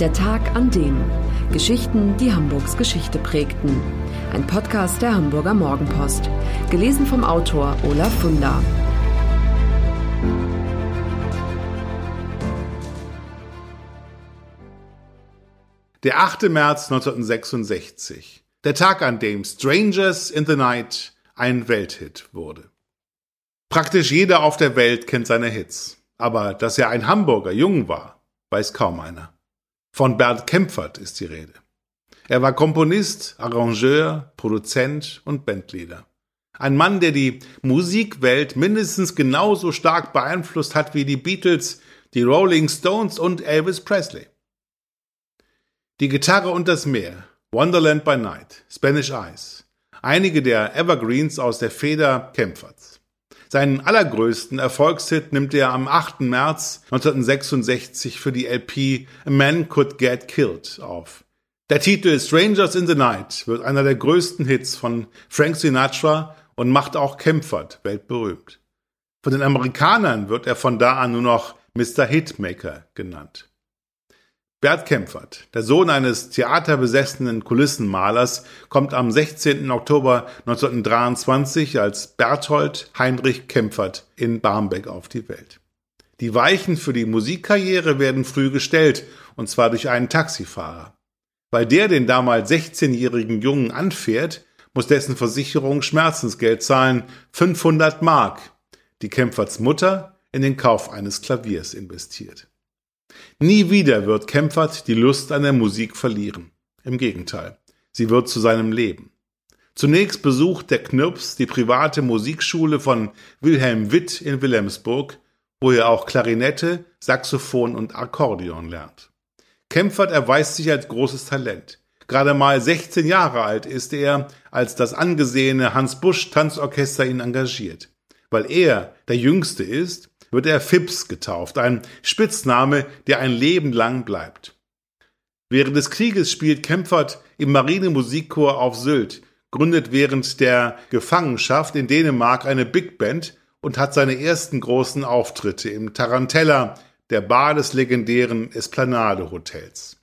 Der Tag an dem. Geschichten, die Hamburgs Geschichte prägten. Ein Podcast der Hamburger Morgenpost. Gelesen vom Autor Olaf Funder. Der 8. März 1966. Der Tag, an dem Strangers in the Night ein Welthit wurde. Praktisch jeder auf der Welt kennt seine Hits. Aber dass er ein Hamburger Jung war, weiß kaum einer. Von Bert Kempfert ist die Rede. Er war Komponist, Arrangeur, Produzent und Bandleader. Ein Mann, der die Musikwelt mindestens genauso stark beeinflusst hat wie die Beatles, die Rolling Stones und Elvis Presley. Die Gitarre und das Meer, Wonderland by Night, Spanish Eyes, einige der Evergreens aus der Feder Kempferts. Seinen allergrößten Erfolgshit nimmt er am 8. März 1966 für die LP A Man Could Get Killed auf. Der Titel Strangers in the Night wird einer der größten Hits von Frank Sinatra und macht auch Kempfert weltberühmt. Von den Amerikanern wird er von da an nur noch Mr. Hitmaker genannt. Bert Kempfert, der Sohn eines theaterbesessenen Kulissenmalers, kommt am 16. Oktober 1923 als Berthold Heinrich Kempfert in Barmbek auf die Welt. Die Weichen für die Musikkarriere werden früh gestellt, und zwar durch einen Taxifahrer. Weil der den damals 16-jährigen Jungen anfährt, muss dessen Versicherung Schmerzensgeld zahlen, 500 Mark, die Kempferts Mutter in den Kauf eines Klaviers investiert. Nie wieder wird Kempfert die Lust an der Musik verlieren. Im Gegenteil, sie wird zu seinem Leben. Zunächst besucht der Knirps die private Musikschule von Wilhelm Witt in Wilhelmsburg, wo er auch Klarinette, Saxophon und Akkordeon lernt. Kempfert erweist sich als großes Talent. Gerade mal 16 Jahre alt ist er, als das angesehene Hans Busch Tanzorchester ihn engagiert. Weil er der Jüngste ist, wird er Fips getauft, ein Spitzname, der ein Leben lang bleibt. Während des Krieges spielt Kempfert im Marinemusikchor auf Sylt, gründet während der Gefangenschaft in Dänemark eine Big Band und hat seine ersten großen Auftritte im Tarantella, der Bar des legendären Esplanade Hotels.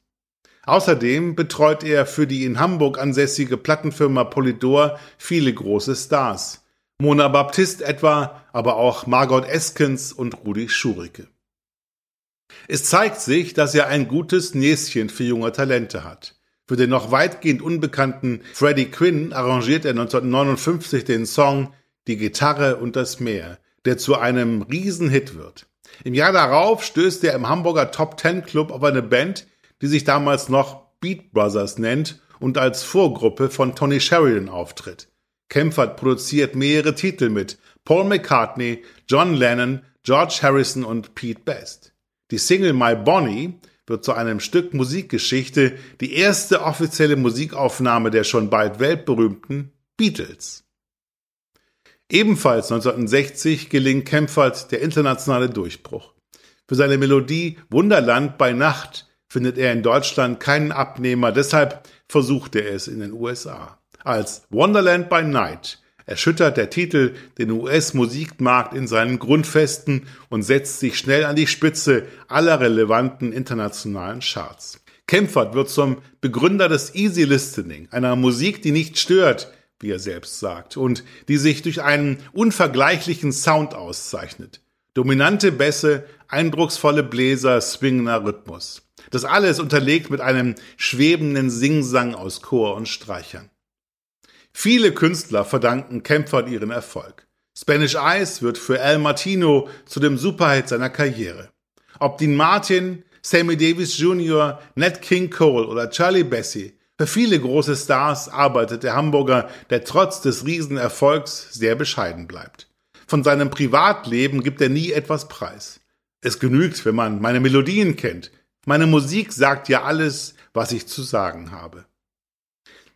Außerdem betreut er für die in Hamburg ansässige Plattenfirma Polydor viele große Stars. Mona Baptist etwa, aber auch Margot Eskens und Rudi Schurike. Es zeigt sich, dass er ein gutes Näschen für junge Talente hat. Für den noch weitgehend unbekannten Freddie Quinn arrangiert er 1959 den Song Die Gitarre und das Meer, der zu einem Riesenhit wird. Im Jahr darauf stößt er im Hamburger Top Ten Club auf eine Band, die sich damals noch Beat Brothers nennt und als Vorgruppe von Tony Sheridan auftritt. Kempfert produziert mehrere Titel mit Paul McCartney, John Lennon, George Harrison und Pete Best. Die Single My Bonnie wird zu einem Stück Musikgeschichte, die erste offizielle Musikaufnahme der schon bald weltberühmten Beatles. Ebenfalls 1960 gelingt Kempfert der internationale Durchbruch. Für seine Melodie Wunderland bei Nacht findet er in Deutschland keinen Abnehmer, deshalb versucht er es in den USA. Als Wonderland by Night erschüttert der Titel den US-Musikmarkt in seinen Grundfesten und setzt sich schnell an die Spitze aller relevanten internationalen Charts. Kempfert wird zum Begründer des Easy Listening, einer Musik, die nicht stört, wie er selbst sagt, und die sich durch einen unvergleichlichen Sound auszeichnet. Dominante Bässe, eindrucksvolle Bläser, swingender Rhythmus. Das alles unterlegt mit einem schwebenden Singsang aus Chor und Streichern. Viele Künstler verdanken Kempfert ihren Erfolg. Spanish Eyes wird für Al Martino zu dem Superhit seiner Karriere. Ob Dean Martin, Sammy Davis Jr., Nat King Cole oder Charlie Bessie, für viele große Stars arbeitet der Hamburger, der trotz des Riesenerfolgs sehr bescheiden bleibt. Von seinem Privatleben gibt er nie etwas preis. Es genügt, wenn man meine Melodien kennt. Meine Musik sagt ja alles, was ich zu sagen habe.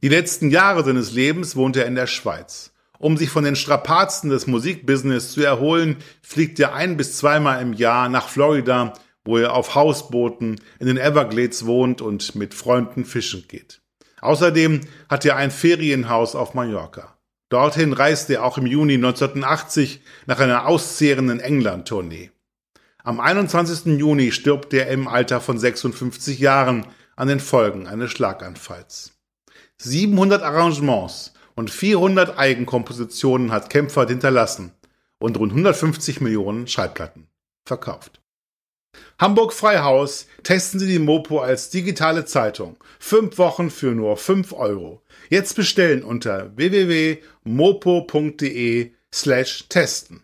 Die letzten Jahre seines Lebens wohnt er in der Schweiz. Um sich von den Strapazen des Musikbusiness zu erholen, fliegt er ein bis zweimal im Jahr nach Florida, wo er auf Hausbooten in den Everglades wohnt und mit Freunden fischen geht. Außerdem hat er ein Ferienhaus auf Mallorca. Dorthin reiste er auch im Juni 1980 nach einer auszehrenden England-Tournee. Am 21. Juni stirbt er im Alter von 56 Jahren an den Folgen eines Schlaganfalls. 700 Arrangements und 400 Eigenkompositionen hat Kämpfer hinterlassen und rund 150 Millionen Schallplatten verkauft. Hamburg Freihaus testen Sie die Mopo als digitale Zeitung. Fünf Wochen für nur 5 Euro. Jetzt bestellen unter www.mopo.de slash testen.